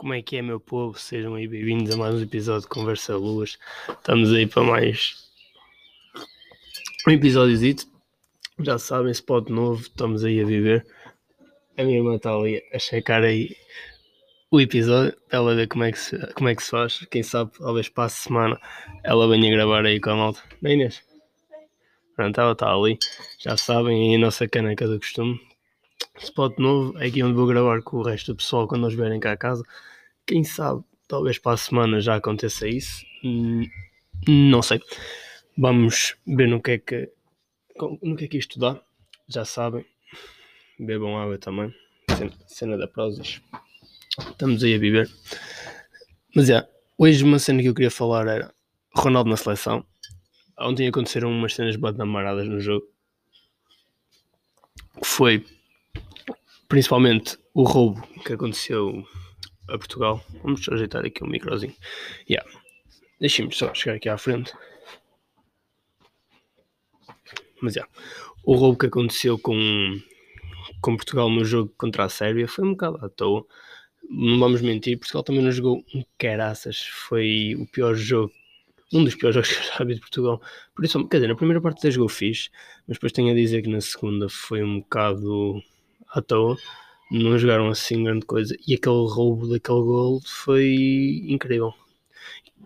Como é que é, meu povo? Sejam aí bem-vindos a mais um episódio de Conversa Luas. Estamos aí para mais um episódiozito. Já sabem, spot novo, estamos aí a viver. A minha irmã está ali a checar aí o episódio ela ver como é, que se, como é que se faz. Quem sabe, talvez para a semana ela venha gravar aí com a malta. Bem, Inês? Pronto, ela está ali. Já sabem, aí a nossa caneca do costume spot novo, é aqui onde vou gravar com o resto do pessoal quando nós vierem cá a casa. Quem sabe, talvez para a semana já aconteça isso. Hum, não sei. Vamos ver no que é que, no que, é que isto dá. Já sabem. Bebam água também. Cena, da Prozis. Estamos aí a viver. Mas é, hoje uma cena que eu queria falar era Ronaldo na seleção. Ontem aconteceram umas cenas badamaradas no jogo. Foi principalmente o roubo que aconteceu a Portugal. Vamos ajeitar aqui um microzinho. Yeah. Deixem-me só chegar aqui à frente. Mas yeah. o roubo que aconteceu com, com Portugal no jogo contra a Sérvia foi um bocado à toa. Não vamos mentir, Portugal também não jogou um caraças. Foi o pior jogo, um dos piores jogos que eu já vi de Portugal. Por isso, quer dizer, na primeira parte até jogou fixe, mas depois tenho a dizer que na segunda foi um bocado à toa, não jogaram assim grande coisa. E aquele roubo daquele gol foi incrível.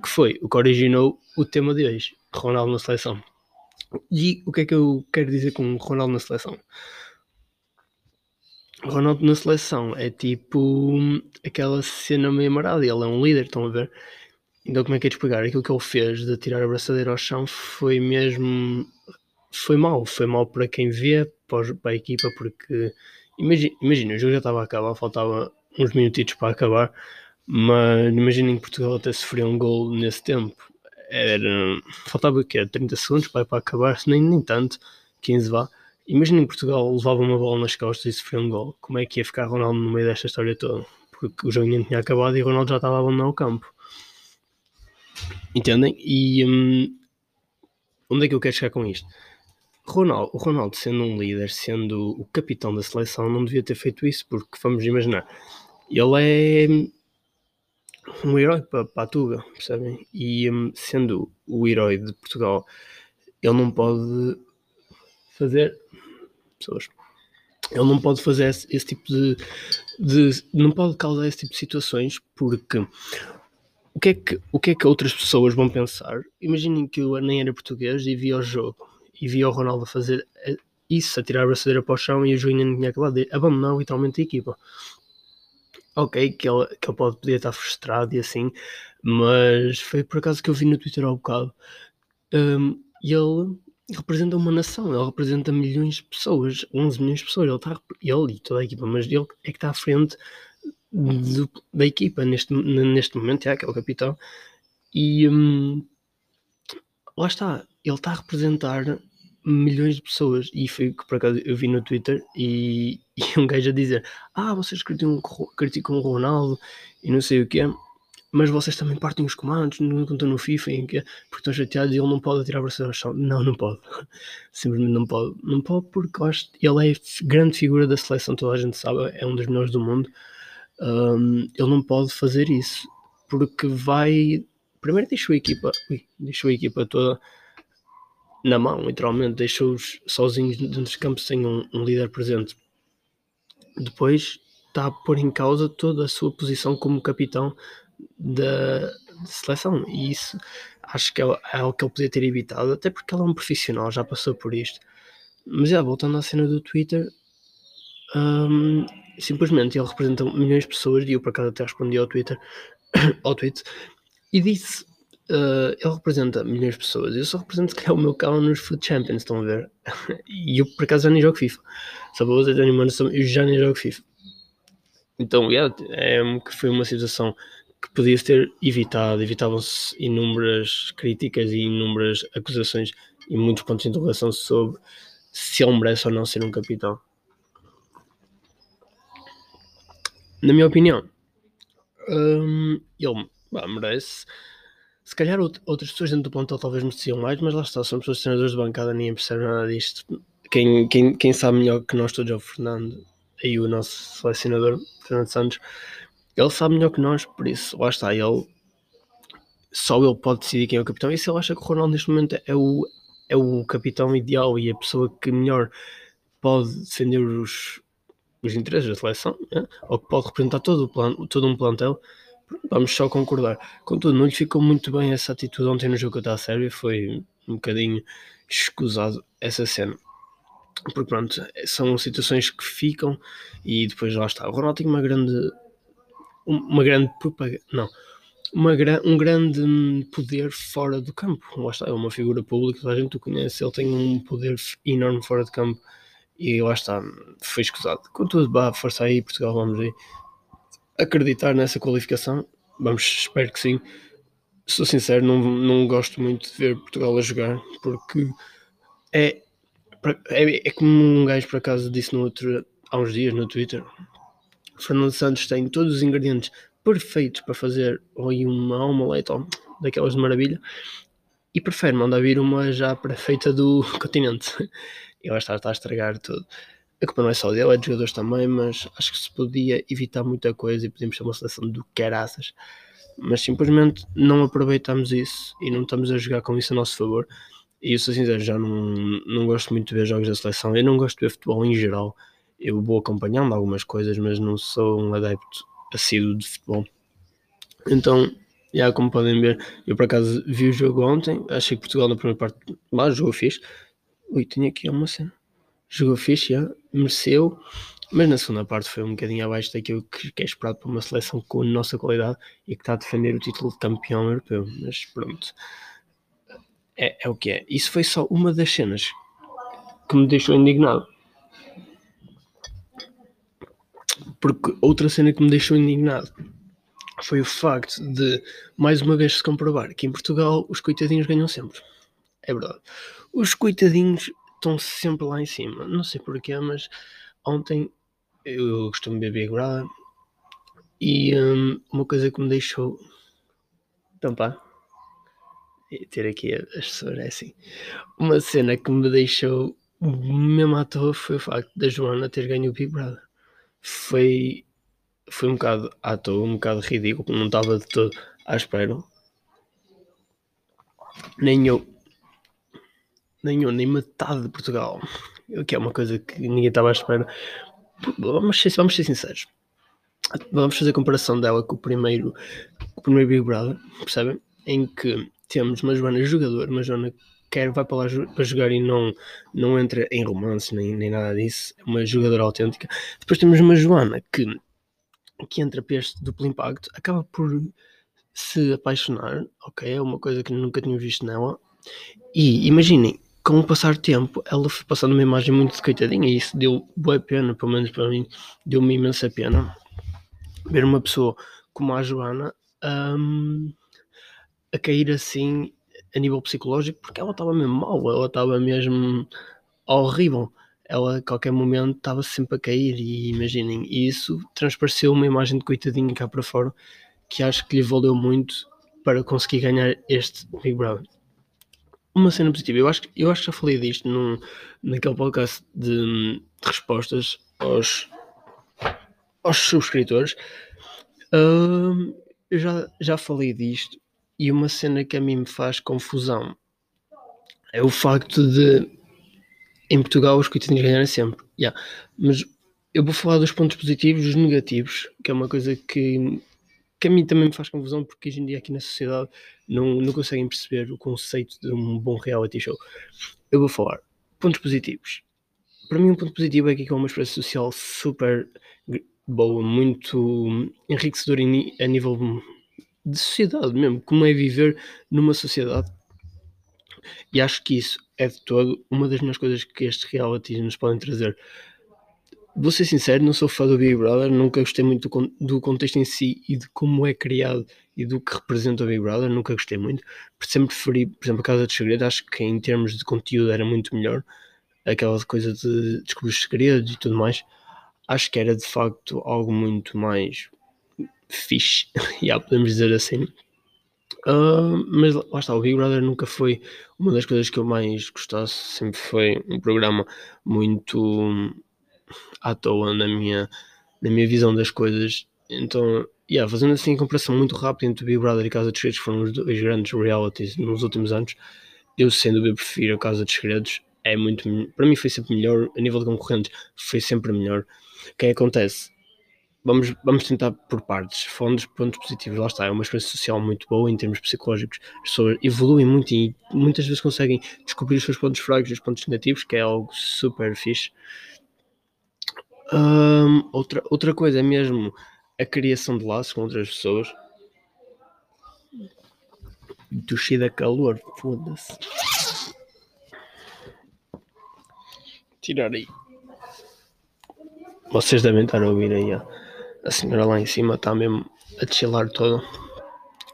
Que foi o que originou o tema de hoje, Ronaldo na seleção. E o que é que eu quero dizer com Ronaldo na seleção? Ronaldo na seleção é tipo aquela cena meio amarada, ele é um líder, estão a ver? Então como é que é de explicar? Aquilo que ele fez de tirar a braçadeira ao chão foi mesmo foi mal, foi mal para quem vê, para a equipa, porque Imagina, o jogo já estava a acabar, faltava uns minutitos para acabar, mas imaginem que Portugal até sofreu um gol nesse tempo. Era, faltava o quê? 30 segundos para, para acabar, nem, nem tanto, 15 vá. Imaginem que Portugal levava uma bola nas costas e sofreu um gol. Como é que ia ficar Ronaldo no meio desta história toda? Porque o jogo ainda tinha acabado e Ronaldo já estava a abandonar o campo. Entendem? E hum, onde é que eu quero chegar com isto? Ronaldo, o Ronaldo, sendo um líder, sendo o capitão da seleção, não devia ter feito isso, porque vamos imaginar, ele é um herói para, para a Tuga, percebem? E um, sendo o herói de Portugal, ele não pode fazer pessoas. Ele não pode fazer esse, esse tipo de, de, não pode causar esse tipo de situações porque o que é que o que é que outras pessoas vão pensar? Imaginem que eu nem era português e via o jogo e via o Ronaldo fazer eh, isso, a tirar a braçadeira para o chão e o Juninho não tinha acabado de abandonar literalmente a equipa. Ok, que ele, que ele pode poder estar frustrado e assim, mas foi por acaso que eu vi no Twitter há um bocado. Um, ele representa uma nação, ele representa milhões de pessoas, 11 milhões de pessoas. Ele, está, ele e toda a equipa, mas ele é que está à frente do, da equipa neste, neste momento, é, que é o capitão. E um, lá está, ele está a representar milhões de pessoas. E foi que por acaso eu vi no Twitter e, e um gajo a dizer ah, vocês criticam, criticam o Ronaldo e não sei o que mas vocês também partem os comandos não estão no FIFA em que, porque estão chateados e ele não pode tirar a braço ao chão. Não, não pode. Simplesmente não pode, não pode porque ele é grande figura da seleção toda a gente sabe, é um dos melhores do mundo. Um, ele não pode fazer isso porque vai primeiro deixou a equipa ui, deixou a equipa toda na mão, literalmente, deixou-os sozinhos dentro dos campos sem um, um, líder presente. Depois está a pôr em causa toda a sua posição como capitão da, seleção, e isso acho que é, é algo que ele podia ter evitado, até porque ele é um profissional, já passou por isto. Mas já voltando à cena do Twitter, um, simplesmente ele representa milhões de pessoas, e eu por acaso até respondi ao Twitter, ao tweet, e disse Uh, ele representa milhões de pessoas. Eu só represento se calhar o meu carro nos Food Champions, estão a ver? e eu por acaso já nem jogo FIFA. Só para vocês terem uma noção, eu já nem jogo FIFA. Então, yeah, é que foi uma situação que podia ter evitado. Evitavam-se inúmeras críticas e inúmeras acusações e muitos pontos de interrogação sobre se ele merece ou não ser um capitão. Na minha opinião, um, ele bah, merece se calhar outras pessoas dentro do plantel talvez mereciam mais, mas lá está, são pessoas treinadores de bancada, ninguém percebe nada disto. Quem, quem, quem sabe melhor que nós todos é o Fernando e o nosso selecionador, Fernando Santos. ele sabe melhor que nós, por isso, lá está, ele só ele pode decidir quem é o capitão. E se ele acha que o Ronaldo neste momento é o, é o capitão ideal e a pessoa que melhor pode defender os, os interesses da seleção, né? ou que pode representar todo, o plan, todo um plantel, vamos só concordar. Contudo, não lhe ficou muito bem essa atitude ontem no jogo da Sérvia, foi um bocadinho escusado essa cena. Porque pronto, são situações que ficam e depois lá está. O Ronaldo tem uma grande uma grande propaganda, não, uma, um grande poder fora do campo. Lá está, é uma figura pública, a gente o conhece, ele tem um poder enorme fora de campo e lá está, foi escusado. Contudo, vá, força aí, Portugal, vamos aí acreditar nessa qualificação. Vamos, espero que sim. Sou sincero, não, não gosto muito de ver Portugal a jogar porque é, é, é como um gajo por acaso disse no outro, há uns dias no Twitter. Fernando Santos tem todos os ingredientes perfeitos para fazer ou uma omelete ou daquelas de maravilha e prefere mandar vir uma já perfeita do continente. E lá está a estragar tudo. A culpa não é só dele, é dos jogadores também, mas acho que se podia evitar muita coisa e podíamos ter uma seleção do caraças. Mas simplesmente não aproveitamos isso e não estamos a jogar com isso a nosso favor. E eu sou sincero, já não, não gosto muito de ver jogos da seleção. Eu não gosto de ver futebol em geral. Eu vou acompanhando algumas coisas, mas não sou um adepto assíduo de futebol. Então, já como podem ver, eu por acaso vi o jogo ontem, achei que Portugal na primeira parte mas jogou fixe. Ui, tinha aqui uma cena. Jogou fixe, mereceu, mas na segunda parte foi um bocadinho abaixo daquilo que, que é esperado para uma seleção com a nossa qualidade e que está a defender o título de campeão europeu. Mas pronto, é, é o que é. Isso foi só uma das cenas que me deixou indignado. Porque outra cena que me deixou indignado foi o facto de, mais uma vez, se comprovar que em Portugal os coitadinhos ganham sempre. É verdade. Os coitadinhos estão sempre lá em cima. Não sei porquê, mas ontem eu costumo beber Brother e um, uma coisa que me deixou. Então pá. Ter aqui a assessora é assim. Uma cena que me deixou mesmo à toa foi o facto da Joana ter ganho o Big Brother foi, foi um bocado à toa, um bocado ridículo, não estava de todo à espera. Nem eu, nem eu, nem metade de Portugal, o que é uma coisa que ninguém estava à espera. Vamos ser, vamos ser sinceros. Vamos fazer a comparação dela com o primeiro, o primeiro Big Brother, percebem? Em que temos uma Joana jogador, uma Joana quer vai para lá para jogar e não, não entra em romance nem, nem nada disso, é uma jogadora autêntica. Depois temos uma Joana que, que entra para este duplo impacto, acaba por se apaixonar, ok? É uma coisa que nunca tinha visto nela. E imaginem, com o passar do tempo, ela foi passando uma imagem muito coitadinha e isso deu boa pena, pelo menos para mim, deu-me imensa pena ver uma pessoa como a Joana um, a cair assim a nível psicológico, porque ela estava mesmo mal, ela estava mesmo horrível. Ela a qualquer momento estava sempre a cair e imaginem, isso transpareceu uma imagem de coitadinha cá para fora que acho que lhe valeu muito para conseguir ganhar este Big Brother. Uma cena positiva, eu acho, eu acho que já falei disto num, naquele podcast de, de respostas aos, aos subscritores. Uh, eu já, já falei disto e uma cena que a mim me faz confusão é o facto de em Portugal os coitadinhos ganharem sempre. Yeah. Mas eu vou falar dos pontos positivos e dos negativos, que é uma coisa que, que a mim também me faz confusão, porque hoje em dia aqui na sociedade não, não conseguem perceber o conceito de um bom reality show. Eu vou falar pontos positivos. Para mim, um ponto positivo é que é uma experiência social super boa, muito enriquecedora a nível de sociedade mesmo, como é viver numa sociedade. E acho que isso é de todo uma das melhores coisas que estes realities nos podem trazer. Vou ser sincero, não sou fã do Big Brother, nunca gostei muito do, contexto em si e de como é criado e do que representa o Big Brother, nunca gostei muito. Sempre preferi, por exemplo, a Casa dos Segredos, acho que em termos de conteúdo era muito melhor. Aquela coisa de descobrir os segredos e tudo mais. Acho que era de facto algo muito mais fixe, já podemos dizer assim. Uh, mas lá está, o Big Brother nunca foi uma das coisas que eu mais gostasse, sempre foi um programa muito à toa na minha, na minha visão das coisas. Então yeah, fazendo assim a comparação muito rápida entre Big Brother e Casa dos Segredos, que foram os dois grandes realities nos últimos anos, eu sem dúvida prefiro a Casa dos Segredos. É muito, para mim foi sempre melhor, a nível de concorrentes foi sempre melhor. O que é acontece? Vamos, vamos tentar por partes. Falando dos pontos positivos, lá está, é uma experiência social muito boa em termos psicológicos. As pessoas evoluem muito e muitas vezes conseguem descobrir os seus pontos fracos e os pontos negativos, que é algo super fixe. Um, outra, outra coisa é mesmo a criação de laços com outras pessoas. Toshida calor, foda-se. Tirar aí. Vocês devem estar a ouvir aí. A senhora lá em cima está mesmo a chilar toda.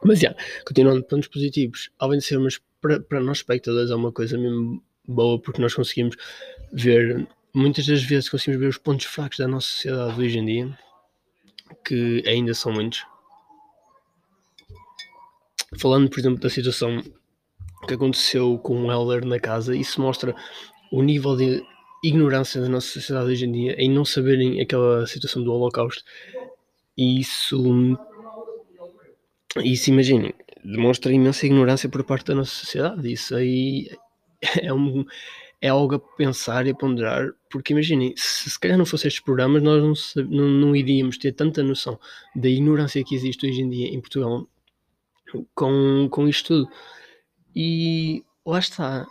Mas já, continuando, pontos positivos. Além de ser, mas para, para nós espectadores é uma coisa mesmo boa porque nós conseguimos ver, muitas das vezes conseguimos ver os pontos fracos da nossa sociedade hoje em dia que ainda são muitos. Falando, por exemplo, da situação que aconteceu com o Heller na casa, isso mostra o nível de ignorância da nossa sociedade hoje em dia em não saberem aquela situação do Holocausto. E isso, isso imaginem, demonstra imensa ignorância por parte da nossa sociedade. Isso aí é um, é algo a pensar e a ponderar, porque imaginem, se, se calhar não fossem estes programas, nós não, não, não, iríamos ter tanta noção da ignorância que existe hoje em dia em Portugal com, com isto tudo. E lá está.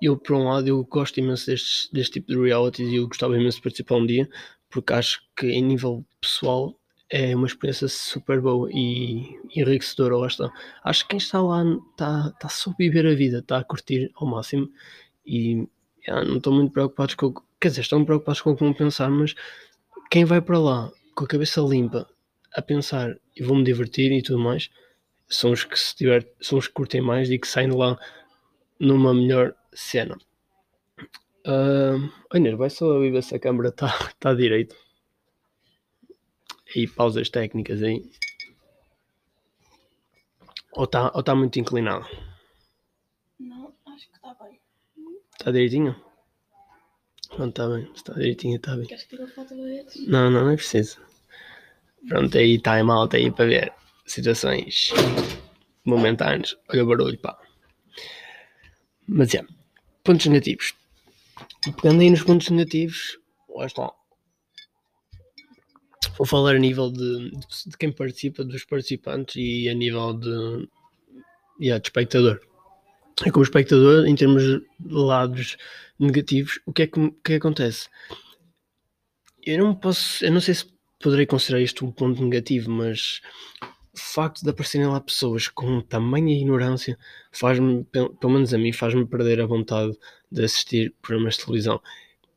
Eu, por um lado, eu gosto imenso destes, deste tipo de realities e eu gostava imenso de participar um dia, porque acho que em nível pessoal é uma experiência super boa e enriquecedora, lá está. Acho que quem está lá está, está a viver a vida, está a curtir ao máximo e yeah, não estão muito preocupados com. Quer dizer, estão preocupados com o que vão pensar, mas quem vai para lá com a cabeça limpa a pensar e vou-me divertir e tudo mais, são os que se tiver, são os que curtem mais e que saem de lá numa melhor cena. Uh, olha, vai só ver se a câmera está tá direito. E pausas técnicas aí. Ou está ou tá muito inclinado? Não, acho que está bem. Está direitinho? Pronto, está bem. Está direitinho, está bem. Queres que tire a foto deles? Não, não, não é preciso. Pronto, aí está em malta aí para ver situações momentâneas. Olha o barulho, pá. Mas é, pontos negativos. Pegando aí nos pontos negativos, lá está. Vou falar a nível de, de quem participa, dos participantes e a nível de, yeah, de espectador como espectador, em termos de lados negativos, o que é que, é que acontece? Eu não posso, eu não sei se poderei considerar isto um ponto negativo, mas o facto de aparecerem lá pessoas com tamanha ignorância faz-me, pelo menos a mim, faz-me perder a vontade de assistir programas de televisão.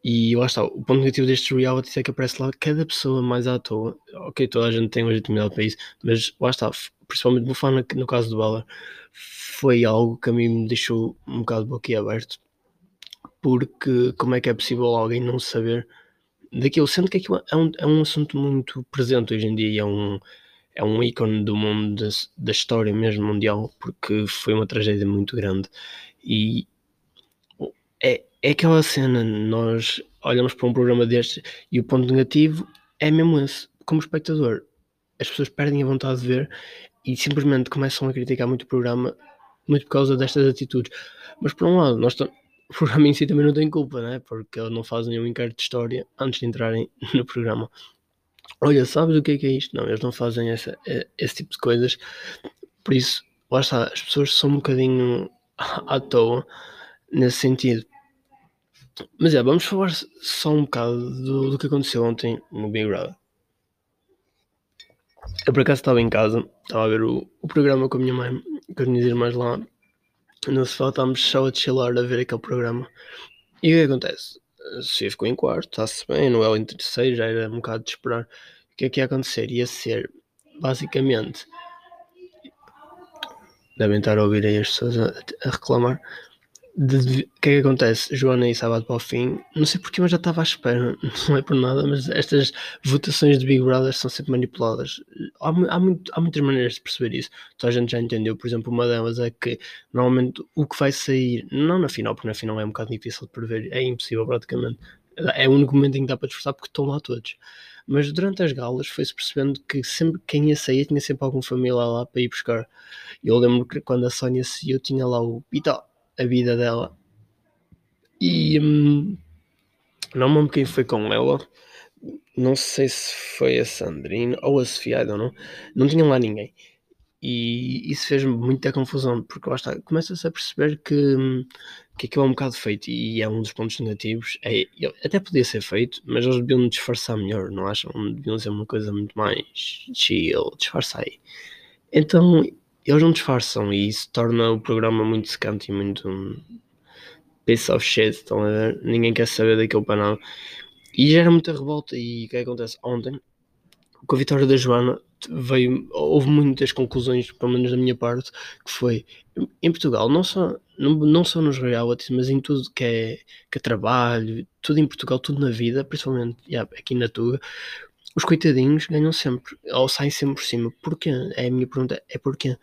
E lá está, o ponto negativo destes reality é que aparece lá cada pessoa mais à toa. Ok, toda a gente tem legitimidade para isso, mas lá está, principalmente vou falar no, caso do Bala, foi algo que a mim me deixou um bocado boquiaberto. Porque como é que é possível alguém não saber daquilo? Sendo que aquilo é um, é um assunto muito presente hoje em dia e é um, é um ícone do mundo, da, da história mesmo mundial, porque foi uma tragédia muito grande. E é, é aquela cena, nós olhamos para um programa deste e o ponto negativo é mesmo esse. Como espectador, as pessoas perdem a vontade de ver e simplesmente começam a criticar muito o programa muito por causa destas atitudes. Mas por um lado, nós o programa em si também não tem culpa, né? porque eles não fazem nenhum inquérito de história antes de entrarem no programa. Olha, sabes o que é, que é isto? Não, eles não fazem essa, esse tipo de coisas. Por isso, lá está, as pessoas são um bocadinho à toa nesse sentido. Mas é, vamos falar só um bocado do, do que aconteceu ontem no Big Brother. Eu por acaso estava em casa, estava a ver o, o programa com a minha mãe, com as minhas irmãs lá. No sofá estávamos só a chilar a ver aquele programa. E o que acontece? A Sofia ficou em quarto, está-se bem, Noel em terceiro, já era um bocado de esperar. O que é que ia acontecer? Ia ser, basicamente, devem estar a ouvir aí as pessoas a, a reclamar de, o que é que acontece? Joana e sábado para o fim, não sei porque, mas já estava à espera, não é por nada, mas estas votações de Big Brother são sempre manipuladas. Há, há, muito, há muitas maneiras de perceber isso. Toda a gente já entendeu, por exemplo, uma delas é que normalmente o que vai sair, não na final, porque na final é um bocado difícil de prever, é impossível praticamente. É o único momento em que dá para disfarçar porque estão lá todos. Mas durante as galas foi-se percebendo que sempre quem ia sair tinha sempre algum familiar lá para ir buscar. Eu lembro que quando a Sónia saiu tinha lá o Pita, a vida dela. E hum, não me lembro quem foi com ela. Não sei se foi a Sandrine ou a Sofia, know. Não tinham lá ninguém. E isso fez-me muita confusão, porque lá está, começa-se a perceber que, que aquilo é um bocado feito e é um dos pontos negativos. É, até podia ser feito, mas eles deviam disfarçar melhor, não acham? Deviam ser uma coisa muito mais chill, disfarça aí. Então, eles não disfarçam e isso torna o programa muito secante e muito um, piece of shit, estão a ver? Ninguém quer saber daquele panel. E gera muita revolta. E o que acontece? Ontem, com a vitória da Joana, veio, houve muitas conclusões, pelo menos da minha parte, que foi em Portugal, não só, não, não só nos realities, mas em tudo que é, que é trabalho, tudo em Portugal, tudo na vida, principalmente yeah, aqui na Tuga, os coitadinhos ganham sempre, ou saem sempre por cima. Porquê? É a minha pergunta, é porquê?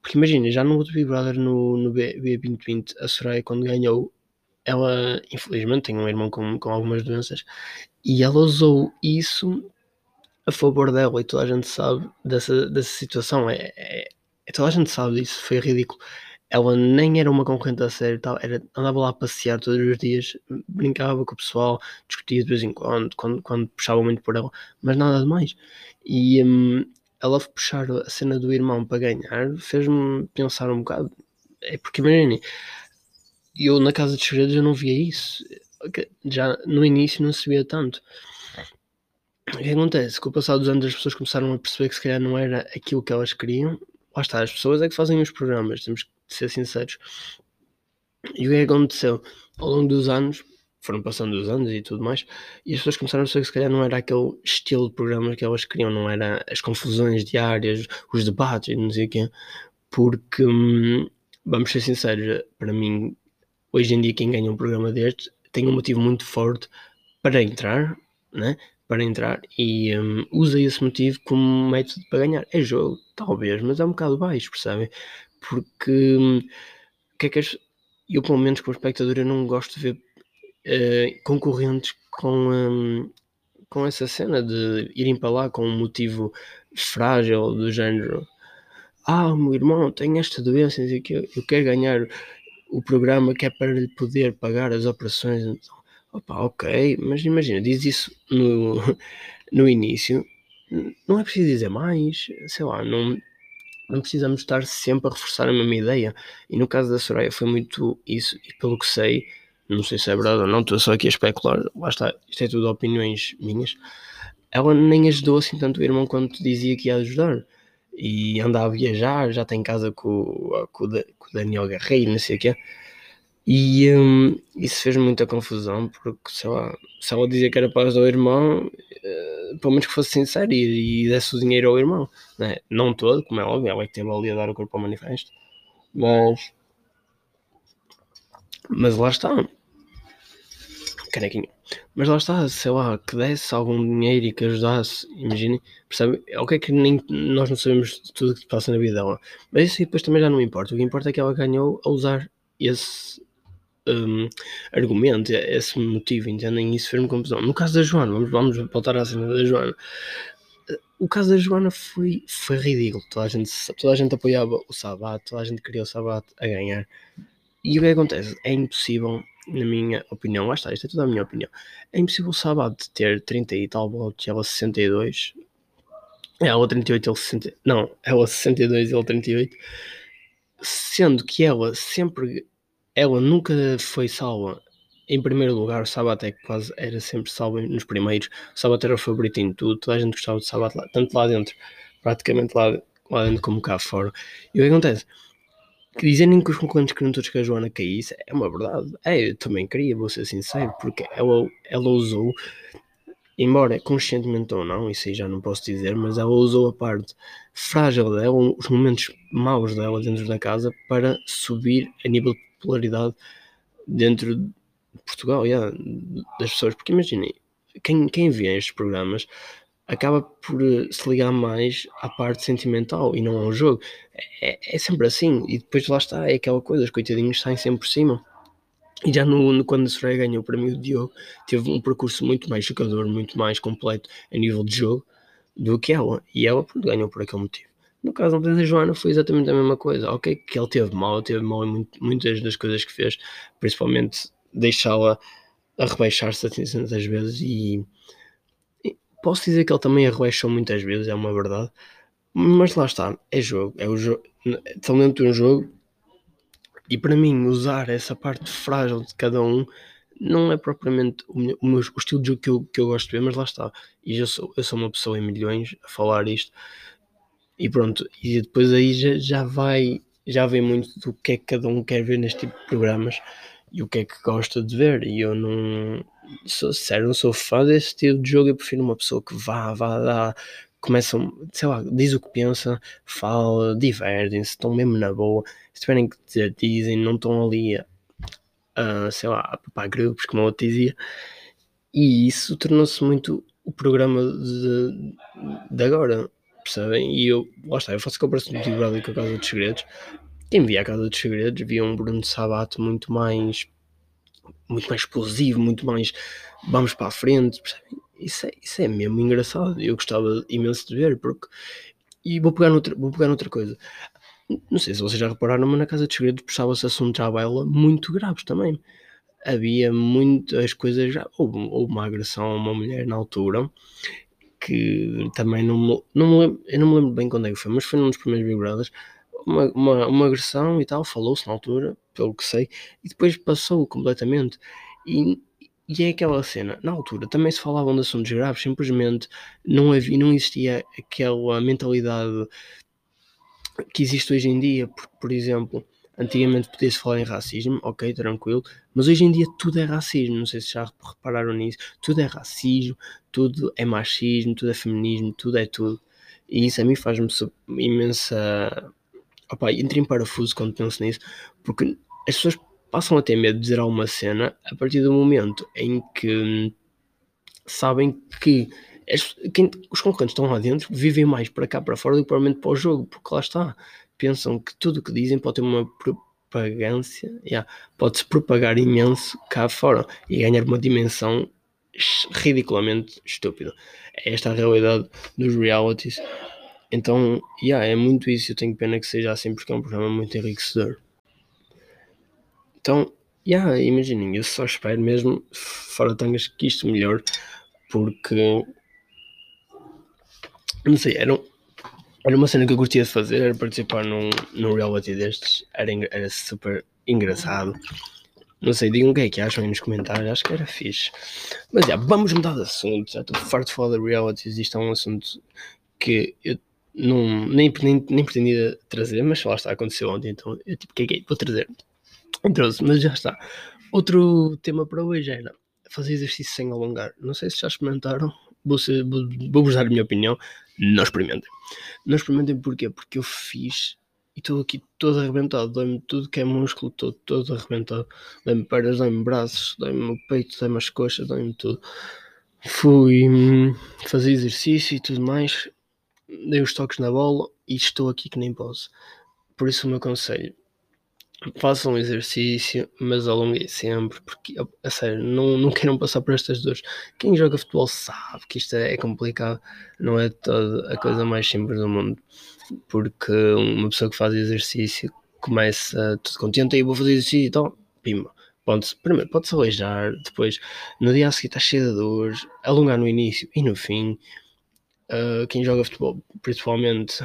Porque imagina, já no outro Big Brother, no, no B2020, a Soraya, quando ganhou, ela, infelizmente, tem um irmão com, com algumas doenças, e ela usou isso a favor dela e toda a gente sabe dessa, dessa situação. É, é, é, toda a gente sabe disso, foi ridículo. Ela nem era uma concorrente a sério, tal, era, andava lá a passear todos os dias, brincava com o pessoal, discutia de vez em quando, quando, quando puxava muito por ela, mas nada de mais. E um, ela puxar a cena do irmão para ganhar fez-me pensar um bocado. É porque imagine, eu na Casa dos Segredos eu não via isso. Já no início não se via tanto. O que acontece? Com o passar dos anos as pessoas começaram a perceber que se calhar não era aquilo que elas queriam. Lá está, as pessoas é que fazem os programas, temos que ser sinceros. E o que aconteceu? Ao longo dos anos, foram passando os anos e tudo mais, e as pessoas começaram a perceber que se calhar não era aquele estilo de programa que elas queriam, não era as confusões diárias, os debates e não sei o quê. Porque, hum, vamos ser sinceros, para mim, hoje em dia quem ganha um programa deste tem um motivo muito forte para entrar, né? Para entrar e um, usa esse motivo como método para ganhar. É jogo, talvez, mas é um bocado baixo, percebem? Porque um, que é que eu, pelo menos, como espectador, eu não gosto de ver uh, concorrentes com, um, com essa cena de irem para lá com um motivo frágil do género. Ah, meu irmão tem esta doença, eu quero ganhar o programa que é para lhe poder pagar as operações. Então, Opa, ok, mas imagina, diz isso no, no início, não é preciso dizer mais, sei lá, não, não precisamos estar sempre a reforçar a mesma ideia. E no caso da Soraya foi muito isso, e pelo que sei, não sei se é verdade ou não, estou só aqui a especular, lá está, isto é tudo opiniões minhas. Ela nem ajudou assim tanto o irmão quanto dizia que ia ajudar. E anda a viajar, já tem casa com, com, com o Daniel Guerreiro, não sei o quê. E um, isso fez muita confusão, porque sei lá, se ela dizia que era para ajudar o irmão, uh, pelo menos que fosse sincero e, e desse o dinheiro ao irmão, né? não todo, como é óbvio, ela é que teve ali a dar o corpo ao manifesto, mas, mas lá está, canequinho, mas lá está, sei lá, que desse algum dinheiro e que ajudasse, imagine, percebe? É o que é que nem, nós não sabemos de tudo que passa na vida dela, mas isso depois também já não importa, o que importa é que ela ganhou a usar esse um, argumento, esse motivo, entendem? Isso fez-me confusão. No caso da Joana, vamos, vamos voltar à cena da Joana. O caso da Joana foi, foi ridículo. Toda a, gente, toda a gente apoiava o Sabat, toda a gente queria o Sabat a ganhar. E o que acontece? É impossível, na minha opinião, lá está, isto é toda a minha opinião. É impossível o Sabat ter 30 e tal votos, ela 62. Ela 38, ele 60. Não, ela 62 e ele 38. Sendo que ela sempre ela nunca foi salva em primeiro lugar. O Sabat é quase era sempre salvo nos primeiros. O era o favorito em tudo. Toda a gente gostava de Sabat lá, tanto lá dentro, praticamente lá, lá dentro como cá fora. E o que acontece? Dizerem que os concorrentes queriam todos que a Joana caísse é uma verdade. É, eu também queria, vou ser sincero, porque ela, ela usou, embora conscientemente ou não, isso aí já não posso dizer, mas ela usou a parte frágil dela, os momentos maus dela dentro da casa para subir a nível popularidade dentro de Portugal, yeah, das pessoas. Porque imaginem, quem, quem vê estes programas acaba por eh, se ligar mais à parte sentimental e não ao jogo. É, é sempre assim. E depois lá está, é aquela coisa, os coitadinhos saem sempre por cima. E já no, no quando a Soraya ganhou para mim o Diogo, teve um percurso muito mais jogador, muito mais completo a nível de jogo do que ela. E ela ganhou por aquele motivo. No caso da Joana foi exatamente a mesma coisa. Ok, que ele teve mal, teve mal em muitas das coisas que fez, principalmente deixá-la a rebaixar-se tantas vezes e, e, posso dizer que ele também a rebaixou muitas vezes, é uma verdade. Mas lá está, é jogo, é o jogo, estão dentro de um jogo e para mim usar essa parte frágil de cada um não é propriamente o, meu, o, meu, o estilo de jogo que eu, que eu gosto de ver, mas lá está. E eu sou, eu sou uma pessoa em milhões a falar isto e pronto, e depois aí já, já vai, já vem muito do que é que cada um quer ver neste tipo de programas e o que é que gosta de ver. E eu não sou sério, não sou fã desse estilo de jogo. Eu prefiro uma pessoa que vá, vá, vá, começa, sei lá, diz o que pensa, fala, divertem-se, estão mesmo na boa. Se tiverem que dizer, dizem, não estão ali a, a sei lá, a papar grupos, como eu te dizia. E isso tornou-se muito o programa de, de agora percebem? E eu, lá está, eu faço comparação do Big Brother com a Casa dos Segredos. Quem via a Casa dos Segredos via um Bruno Sabato muito mais muito mais explosivo, muito mais vamos para a frente, percebem? Isso é, isso é mesmo engraçado. Eu gostava imenso de ver, porque. E vou pegar noutra, vou pegar noutra coisa. Não sei se vocês já repararam, mas na Casa dos Segredos puxava-se assuntos à baila muito graves também. Havia muitas coisas. Houve, houve uma agressão a uma mulher na altura que também não me, não me lembro, eu não me lembro bem quando é que foi, mas foi num dos primeiros Big Brothers, uma, uma, uma agressão e tal, falou-se na altura, pelo que sei, e depois passou completamente. E, e é aquela cena, na altura também se falavam de assuntos graves, simplesmente não, havia, não existia aquela mentalidade que existe hoje em dia, por, por exemplo, Antigamente podia-se falar em racismo, ok, tranquilo, mas hoje em dia tudo é racismo, não sei se já repararam nisso, tudo é racismo, tudo é machismo, tudo é feminismo, tudo é tudo. E isso a mim faz-me imensa. Opa, entro em parafuso quando penso nisso, porque as pessoas passam a ter medo de dizer alguma cena a partir do momento em que sabem que as, quem, os concorrentes estão lá dentro vivem mais para cá para fora do que provavelmente para o jogo, porque lá está pensam que tudo o que dizem pode ter uma propagância, yeah, pode-se propagar imenso cá fora e ganhar uma dimensão ridiculamente estúpida. É esta a realidade dos realities. Então, yeah, é muito isso. Eu tenho pena que seja assim porque é um programa muito enriquecedor. Então, yeah, imaginem, eu só espero mesmo, fora tangas, que isto melhore, porque não sei, era um, era uma cena que eu curtia de fazer, era participar num, num reality destes, era, era super engraçado. Não sei, digam o que é que acham aí nos comentários, acho que era fixe. Mas já, vamos mudar de assunto, já estou farto de falar de realities, isto é um assunto que eu não, nem, nem, nem pretendia trazer, mas lá está, aconteceu ontem, então eu tipo, que é que vou trazer. Trouxe, mas já está. Outro tema para hoje era fazer exercício sem alongar. Não sei se já experimentaram, vou-vos vou, vou dar a minha opinião, não experimentem. Não experimentem porquê? Porque eu fiz e estou aqui todo arrebentado, dói-me tudo que é músculo, todo, todo arrebentado, dói-me pernas, dói-me braços, dói-me o peito, dói-me as coxas, dói-me tudo. Fui hum, fazer exercício e tudo mais, dei os toques na bola e estou aqui que nem posso. Por isso o meu conselho, façam exercício, mas alonguem sempre, porque a sério, não, não queiram passar por estas dores. Quem joga futebol sabe que isto é complicado, não é toda a coisa mais simples do mundo, porque uma pessoa que faz exercício começa tudo contente e vou fazer exercício então, pimba. Pode primeiro pode-se aleijar, depois no dia a seguir está cheio de dores, alongar no início e no fim. Uh, quem joga futebol, principalmente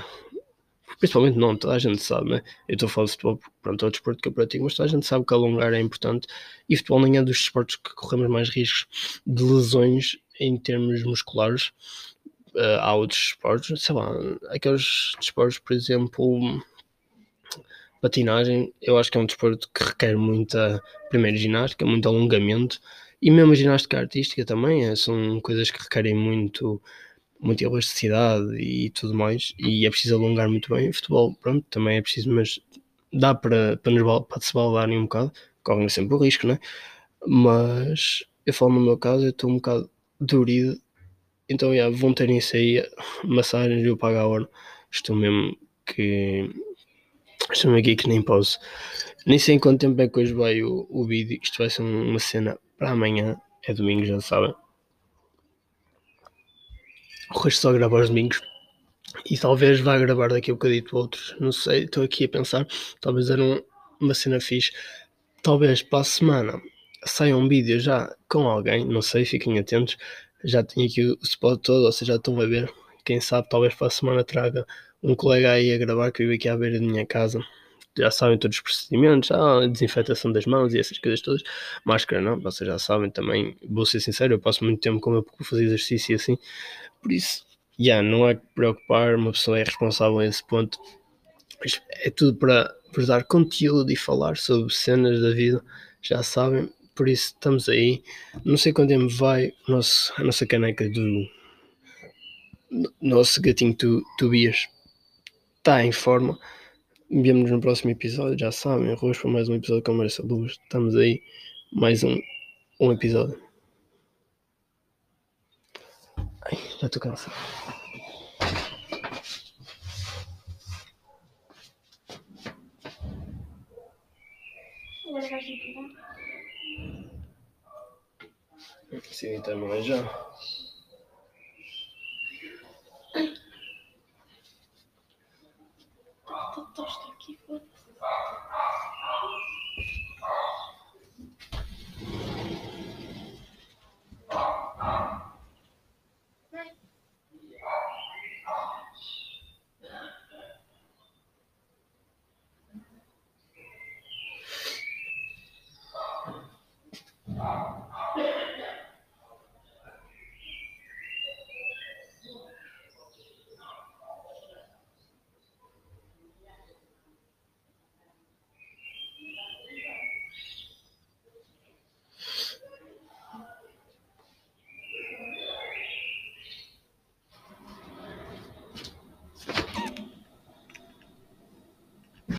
principalmente não, toda a gente sabe, né? Eu estou a falar de futebol, pronto, é o desporto que eu pratico, mas toda a gente sabe que alongar é importante e futebol nem é dos desportos que corremos mais riscos de lesões em termos musculares. Uh, há outros esportes, sei lá, aqueles desportos, por exemplo, patinagem, eu acho que é um desporto que requer muita, primeiro, ginástica, muito alongamento e mesmo a ginástica artística também, é, são coisas que requerem muito muita elasticidade e tudo mais, e é preciso alongar muito bem. O futebol, pronto, também é preciso, mas dá para, para, nos, para se baldarem um bocado, correm sempre o risco, né? Mas eu falo no meu caso, eu estou um bocado dorido, então yeah, vão ter isso aí, massagens, eu pago a hora, estou mesmo que Deixa-me aqui que nem posso. Nem sei em quanto tempo é que hoje vai o, o vídeo. Isto vai ser uma cena para amanhã. É domingo, já sabem. O resto só grava aos domingos. E talvez vá gravar daqui a um bocadito outros. Não sei, estou aqui a pensar. Talvez era um, uma cena fixe. Talvez para a semana saia um vídeo já com alguém. Não sei, fiquem atentos. Já tenho aqui o spot todo, vocês já estão a ver. Quem sabe, talvez para a semana traga um colega aí a gravar que vive aqui à beira da minha casa. Já sabem todos os procedimentos, a desinfetação das mãos e essas coisas todas. Máscara não, vocês já sabem também. Vou ser sincero, eu passo muito tempo com eu fazer exercício e assim. Por isso, já yeah, não há que preocupar, uma pessoa é responsável nesse ponto. É tudo para vos dar conteúdo e falar sobre cenas da vida, já sabem. Por isso estamos aí. Não sei quando tempo vai o nosso, a nossa caneca do nosso gatinho Tobias está em forma. Vemo-nos no próximo episódio, já sabem. Arroz para mais um episódio com a Marcia Luz. Estamos aí, mais um, um episódio. Ai, já estou cansado. Agora vais. Sim, então, mas já.